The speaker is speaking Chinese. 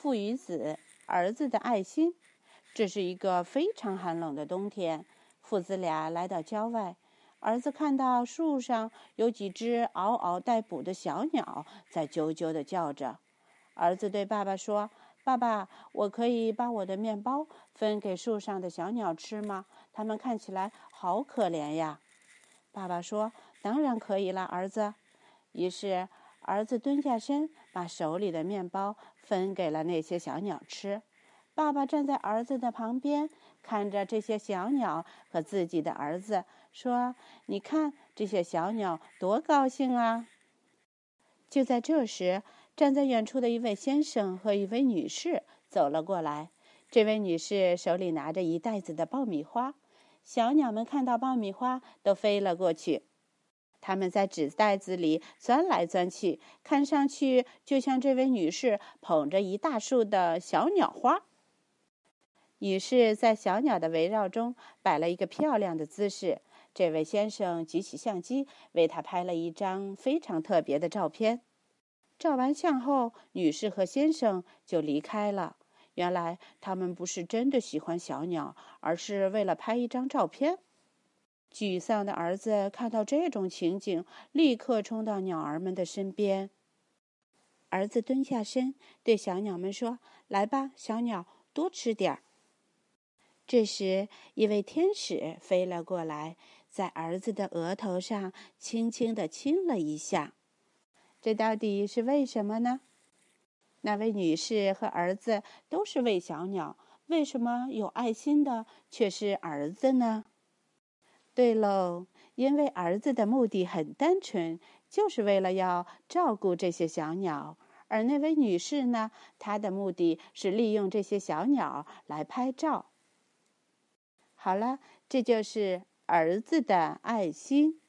父与子，儿子的爱心。这是一个非常寒冷的冬天，父子俩来到郊外。儿子看到树上有几只嗷嗷待哺的小鸟在啾啾地叫着。儿子对爸爸说：“爸爸，我可以把我的面包分给树上的小鸟吃吗？它们看起来好可怜呀。”爸爸说：“当然可以了，儿子。”于是，儿子蹲下身，把手里的面包分给了那些小鸟吃。爸爸站在儿子的旁边，看着这些小鸟和自己的儿子，说：“你看，这些小鸟多高兴啊！”就在这时，站在远处的一位先生和一位女士走了过来。这位女士手里拿着一袋子的爆米花，小鸟们看到爆米花都飞了过去。他们在纸袋子里钻来钻去，看上去就像这位女士捧着一大束的小鸟花。女士在小鸟的围绕中摆了一个漂亮的姿势。这位先生举起相机，为她拍了一张非常特别的照片。照完相后，女士和先生就离开了。原来他们不是真的喜欢小鸟，而是为了拍一张照片。沮丧的儿子看到这种情景，立刻冲到鸟儿们的身边。儿子蹲下身，对小鸟们说：“来吧，小鸟，多吃点儿。”这时，一位天使飞了过来，在儿子的额头上轻轻地亲了一下。这到底是为什么呢？那位女士和儿子都是喂小鸟，为什么有爱心的却是儿子呢？对喽，因为儿子的目的很单纯，就是为了要照顾这些小鸟；而那位女士呢，她的目的是利用这些小鸟来拍照。好了，这就是儿子的爱心。